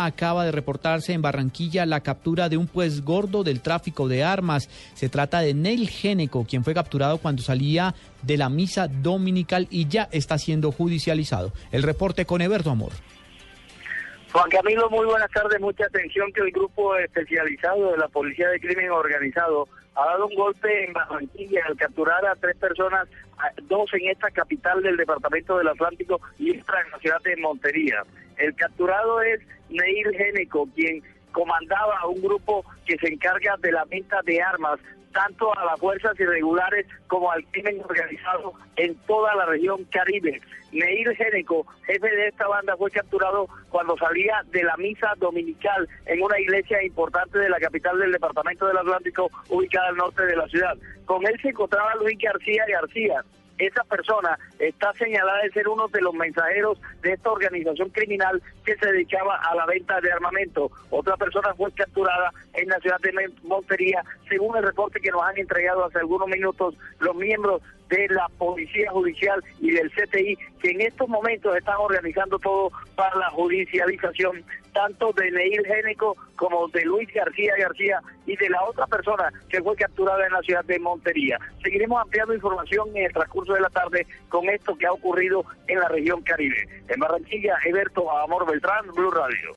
Acaba de reportarse en Barranquilla la captura de un pues gordo del tráfico de armas. Se trata de Neil Géneco, quien fue capturado cuando salía de la misa dominical y ya está siendo judicializado. El reporte con Eberto Amor. Juan Camilo, muy buenas tardes. Mucha atención que el grupo especializado de la Policía de Crimen Organizado ha dado un golpe en Barranquilla al capturar a tres personas, dos en esta capital del departamento del Atlántico y otra en la ciudad de Montería. El capturado es Neil Géneco, quien comandaba un grupo que se encarga de la venta de armas tanto a las fuerzas irregulares como al crimen organizado en toda la región Caribe. Neil Géneco, jefe de esta banda, fue capturado cuando salía de la misa dominical en una iglesia importante de la capital del departamento del Atlántico, ubicada al norte de la ciudad. Con él se encontraba Luis García García, esa persona está señalada de ser uno de los mensajeros de esta organización criminal que se dedicaba a la venta de armamento. Otra persona fue capturada en la ciudad de Montería, según el reporte que nos han entregado hace algunos minutos los miembros de la Policía Judicial y del CTI, que en estos momentos están organizando todo para la judicialización tanto de Neil Génico como de Luis García García y de la otra persona que fue capturada en la ciudad de Montería. Seguiremos ampliando información en el de la tarde con esto que ha ocurrido en la región Caribe. En Barranquilla, Eberto Amor Beltrán, Blue Radio.